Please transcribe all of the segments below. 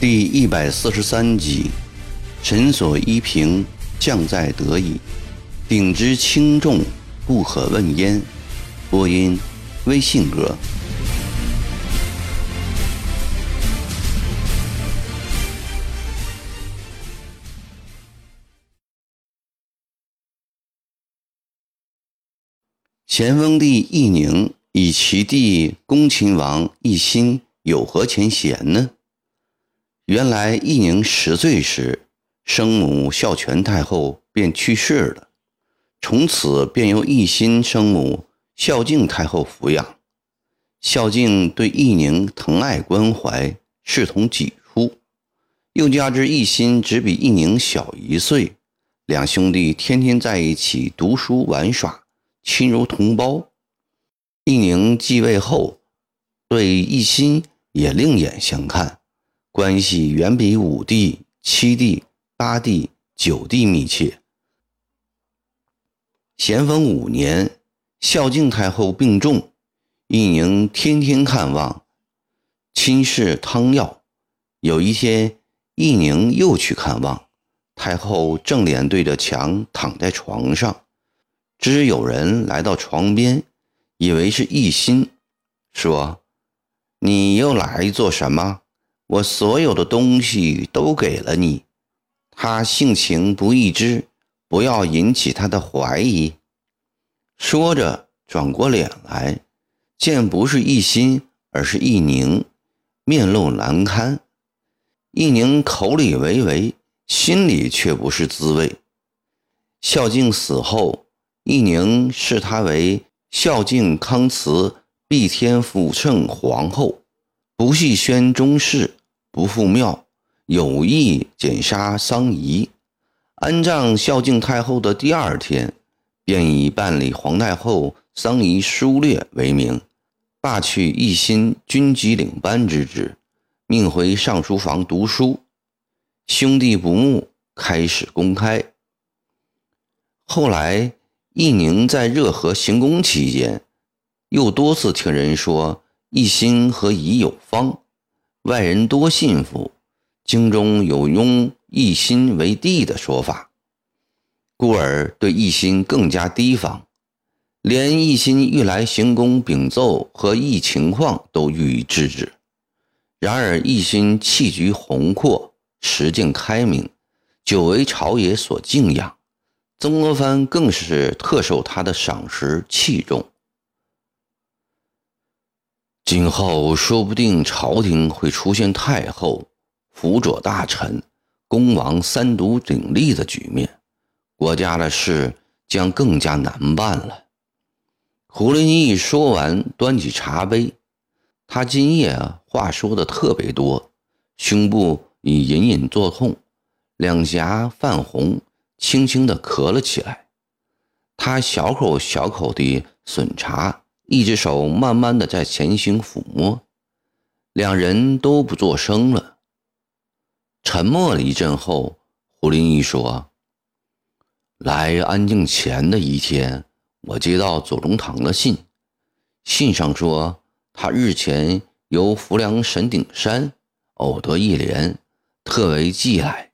第一百四十三集，臣所依凭，将在得矣。鼎之轻重，不可问焉。播音：微信哥。咸丰帝奕宁与其弟恭亲王奕欣有何前嫌呢？原来奕宁十岁时，生母孝全太后便去世了，从此便由奕欣生母孝敬太后抚养。孝敬对奕宁疼爱关怀，视同己出。又加之奕欣只比奕宁小一岁，两兄弟天天在一起读书玩耍，亲如同胞。义宁继位后，对奕欣也另眼相看。关系远比五弟、七弟、八弟、九弟密切。咸丰五年，孝敬太后病重，奕宁天天看望，亲视汤药。有一天，奕宁又去看望太后，正脸对着墙躺在床上。知有人来到床边，以为是奕欣，说：“你又来做什么？”我所有的东西都给了你，他性情不易知，不要引起他的怀疑。说着，转过脸来，见不是一心，而是一宁，面露难堪。一宁口里为为，心里却不是滋味。孝敬死后，一宁视他为孝敬康慈必天辅圣皇后，不系宣宗室。不赴庙，有意减杀桑仪，安葬孝敬太后的第二天，便以办理皇太后桑仪书略为名，罢去一心军机领班之职，命回上书房读书。兄弟不睦，开始公开。后来，义宁在热河行宫期间，又多次听人说一心和仪有方。外人多信服，京中有拥奕欣为帝的说法，故而对奕欣更加提防，连奕欣欲来行宫禀奏和议情况都予以制止。然而奕欣气局宏阔，实境开明，久为朝野所敬仰，曾国藩更是特受他的赏识器重。今后说不定朝廷会出现太后辅佐大臣、恭王三独鼎立的局面，国家的事将更加难办了。胡林翼说完，端起茶杯。他今夜啊，话说的特别多，胸部已隐隐作痛，两颊泛红，轻轻地咳了起来。他小口小口地吮茶。一只手慢慢的在前行抚摸，两人都不作声了。沉默了一阵后，胡林翼说：“来安静前的一天，我接到左宗棠的信，信上说他日前由浮梁神顶山偶得一联，特为寄来，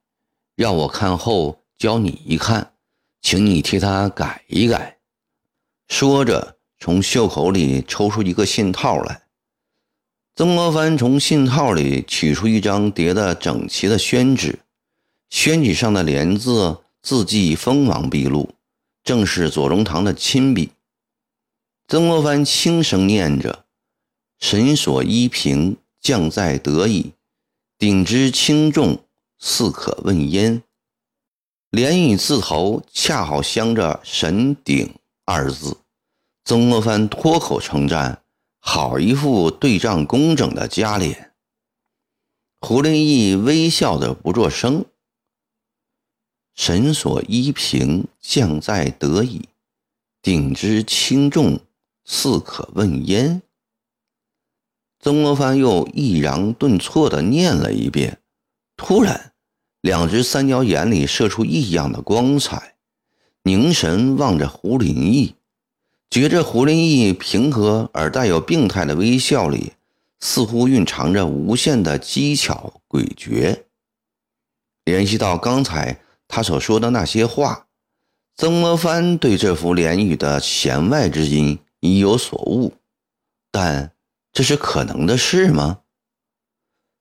让我看后教你一看，请你替他改一改。”说着。从袖口里抽出一个信套来，曾国藩从信套里取出一张叠得整齐的宣纸，宣纸上的联字字迹锋芒毕露，正是左宗棠的亲笔。曾国藩轻声念着：“神所依凭，将在得矣。鼎之轻重，似可问焉。”联语字头恰好镶着“神鼎”二字。曾国藩脱口称赞：“好一副对仗工整的家脸。”胡林翼微笑着不作声。神所依凭，将在得矣。鼎之轻重，似可问焉。曾国藩又抑扬顿挫的念了一遍，突然，两只三角眼里射出异样的光彩，凝神望着胡林翼，觉着胡林翼平和而带有病态的微笑里，似乎蕴藏着无限的机巧诡谲。联系到刚才他所说的那些话，曾国藩对这幅联语的弦外之音已有所悟，但这是可能的事吗？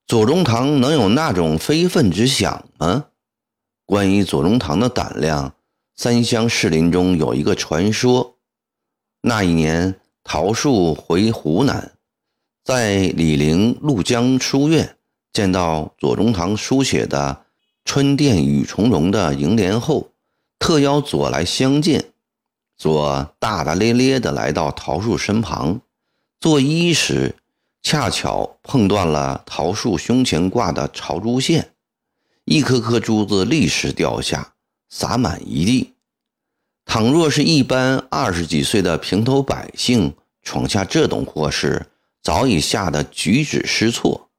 左宗棠能有那种非分之想吗？关于左宗棠的胆量，三湘士林中有一个传说：那一年，陶树回湖南，在李陵鹭江书院见到左宗棠书写的。春殿雨从龙的楹联后，特邀左来相见。左大大咧咧地来到桃树身旁，作揖时，恰巧碰断了桃树胸前挂的朝珠线，一颗颗珠子立时掉下，洒满一地。倘若是一般二十几岁的平头百姓闯下这种祸事，早已吓得举止失措。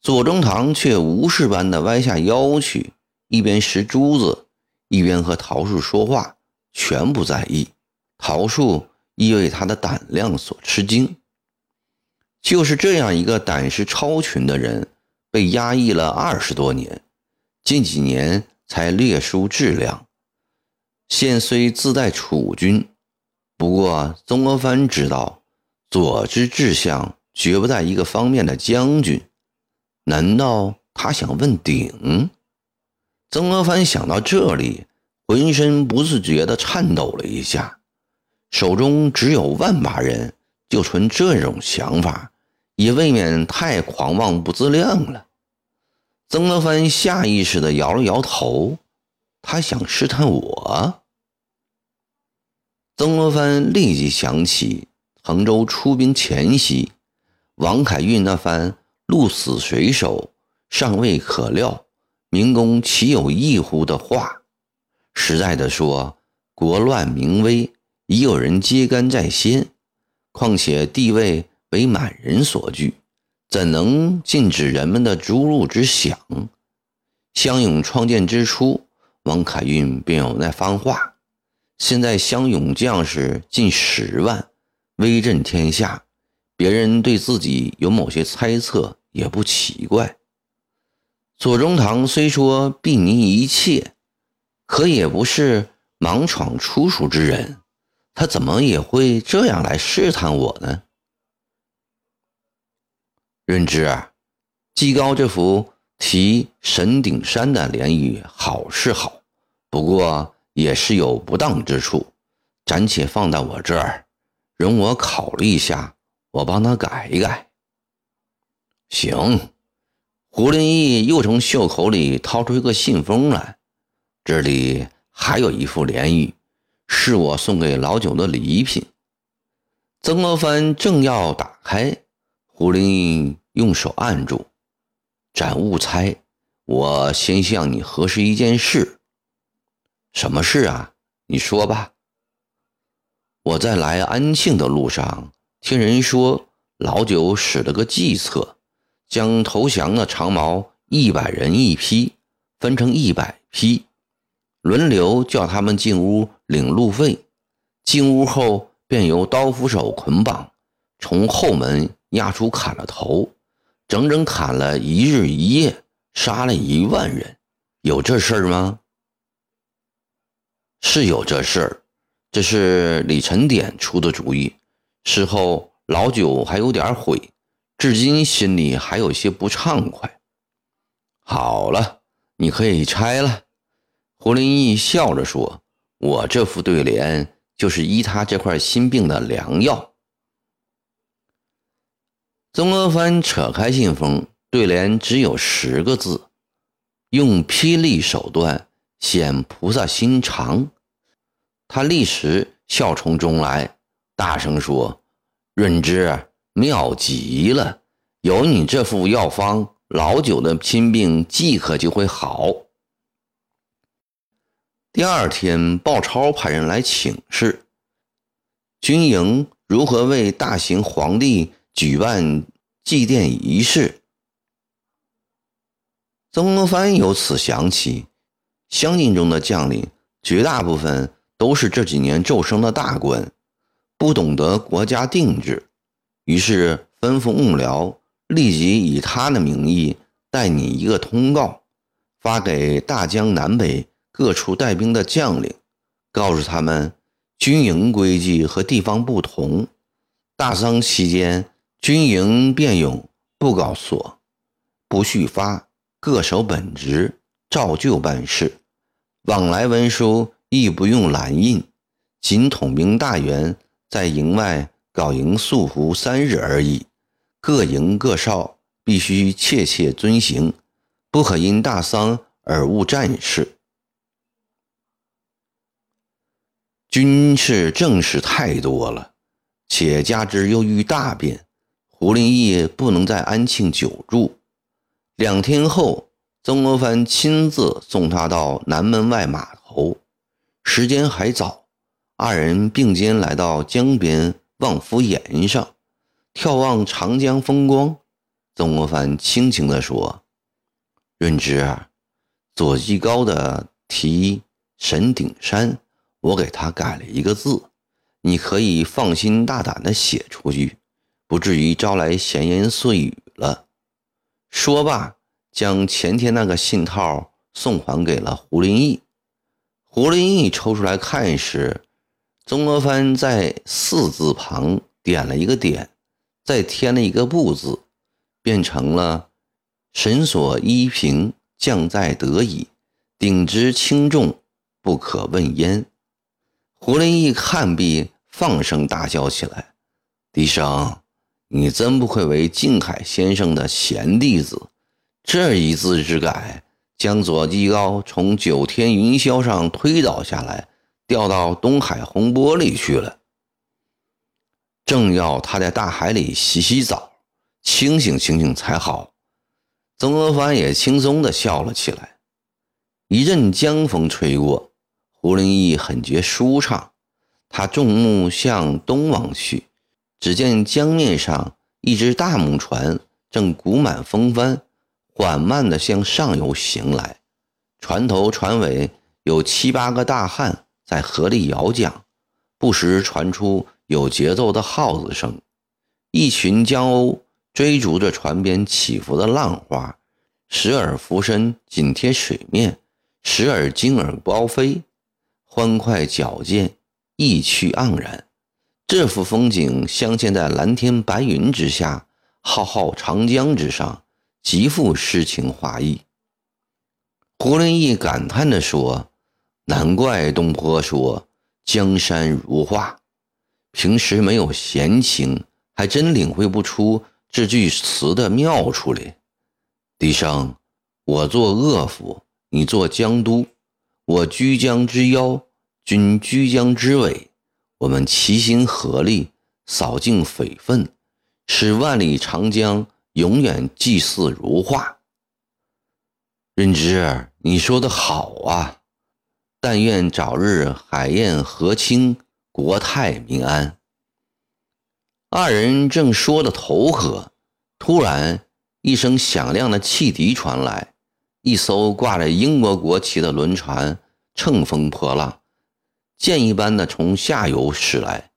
左宗棠却无事般的弯下腰去，一边拾珠子，一边和桃树说话，全不在意。桃树亦为他的胆量所吃惊。就是这样一个胆识超群的人，被压抑了二十多年，近几年才略输质量。现虽自带储军，不过曾国藩知道，左之志向绝不在一个方面的将军。难道他想问鼎？曾国藩想到这里，浑身不自觉地颤抖了一下。手中只有万把人，就存这种想法，也未免太狂妄不自量了。曾国藩下意识地摇了摇头，他想试探我。曾国藩立即想起衡州出兵前夕，王凯运那番。鹿死谁手，尚未可料。民工岂有异乎的话？实在的说，国乱民危，已有人揭竿在先。况且地位为满人所据，怎能禁止人们的逐鹿之想？湘勇创建之初，王凯运便有那番话。现在湘勇将士近十万，威震天下，别人对自己有某些猜测。也不奇怪。左宗棠虽说避您一切，可也不是莽闯出蜀之人，他怎么也会这样来试探我呢？润之啊，季高这幅题神顶山的联语好是好，不过也是有不当之处，暂且放在我这儿，容我考虑一下，我帮他改一改。行，胡林翼又从袖口里掏出一个信封来，这里还有一副联语，是我送给老九的礼品。曾国藩正要打开，胡林翼用手按住：“暂勿猜，我先向你核实一件事。什么事啊？你说吧。我在来安庆的路上，听人说老九使了个计策。”将投降的长毛一百人一批，分成一百批，轮流叫他们进屋领路费。进屋后，便由刀斧手捆绑，从后门押出砍了头，整整砍了一日一夜，杀了一万人。有这事儿吗？是有这事儿，这是李成典出的主意。事后老九还有点悔。至今心里还有些不畅快。好了，你可以拆了。胡林翼笑着说：“我这副对联就是医他这块心病的良药。”曾国藩扯开信封，对联只有十个字：“用霹雳手段显菩萨心肠。”他立时笑从中来，大声说：“润之。”妙极了！有你这副药方，老九的心病即刻就会好。第二天，鲍超派人来请示军营如何为大行皇帝举办祭奠仪式。曾国藩由此想起，湘军中的将领绝大部分都是这几年骤升的大官，不懂得国家定制，于是吩咐幕僚立即以他的名义代拟一个通告，发给大江南北各处带兵的将领，告诉他们军营规矩和地方不同，大丧期间军营便勇，不搞锁，不续发，各守本职，照旧办事，往来文书。亦不用蓝印，仅统兵大员在营外搞营宿服三日而已。各营各哨必须切切遵行，不可因大丧而误战事。军事政事太多了，且加之又遇大变，胡林翼不能在安庆久住。两天后，曾国藩亲自送他到南门外码头。时间还早，二人并肩来到江边望夫岩上，眺望长江风光。曾国藩轻轻地说：“润之啊，左季高的题神顶山，我给他改了一个字，你可以放心大胆地写出去，不至于招来闲言碎语了。”说罢，将前天那个信套送还给了胡林翼。胡林翼抽出来看时，曾国藩在“四”字旁点了一个点，再添了一个“不”字，变成了“神所依凭，将在得矣。鼎之轻重，不可问焉。”胡林翼看毕，放声大笑起来：“笛声，你真不愧为静海先生的贤弟子，这一字之改。”将左季高从九天云霄上推倒下来，掉到东海洪波里去了。正要他在大海里洗洗澡，清醒清醒才好。曾国藩也轻松地笑了起来。一阵江风吹过，胡林翼很觉舒畅。他众目向东望去，只见江面上一只大木船正鼓满风帆。缓慢地向上游行来，船头船尾有七八个大汉在河里摇桨，不时传出有节奏的号子声。一群江鸥追逐着船边起伏的浪花，时而浮身紧贴水面，时而惊耳高飞，欢快矫健，意趣盎然。这幅风景镶嵌在蓝天白云之下，浩浩长江之上。极富诗情画意。胡林翼感叹地说：“难怪东坡说江山如画，平时没有闲情，还真领会不出这句词的妙处来。”笛声，我做鄂府，你做江都，我居江之腰，君居江之尾，我们齐心合力，扫净匪愤，使万里长江。永远祭祀如画。润之，你说的好啊！但愿早日海晏河清，国泰民安。二人正说的头渴，突然一声响亮的汽笛传来，一艘挂着英国国旗的轮船乘风破浪，箭一般的从下游驶来，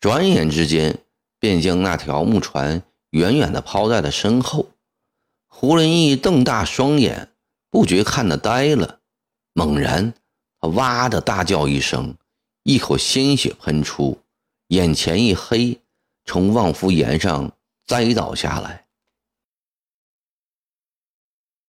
转眼之间便将那条木船。远远地抛在了身后，胡林翼瞪大双眼，不觉看得呆了。猛然，他哇的大叫一声，一口鲜血喷出，眼前一黑，从望夫岩上栽倒下来。